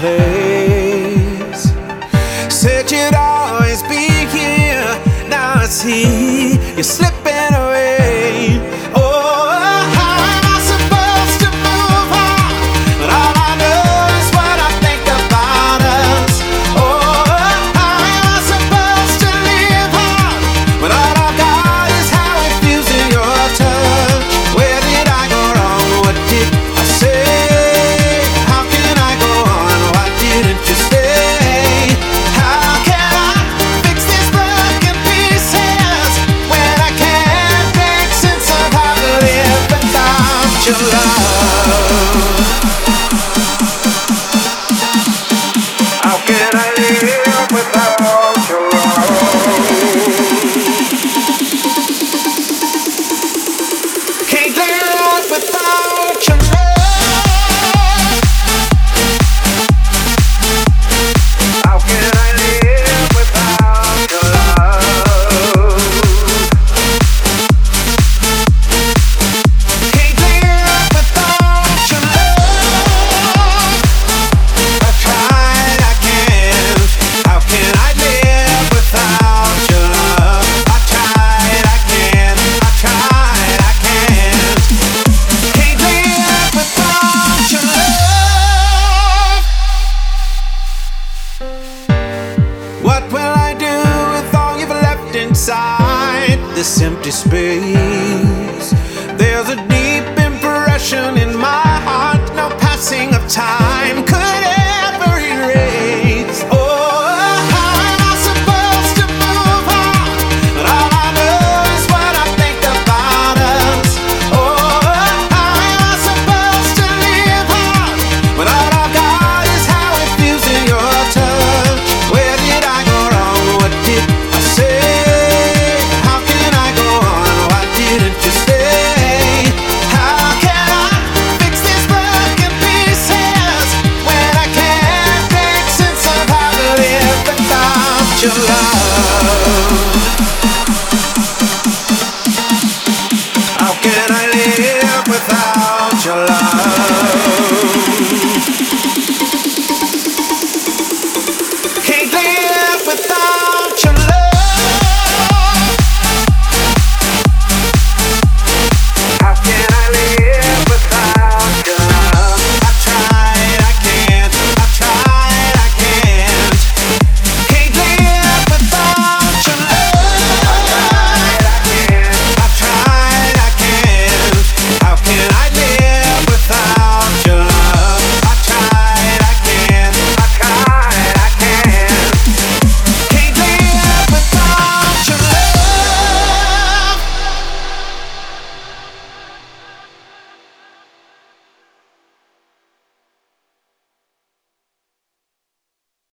place. Said you'd always be here. Now I see you're slipping. side inside this empty space. There's a deep impression in my heart, no passing of time could. your love.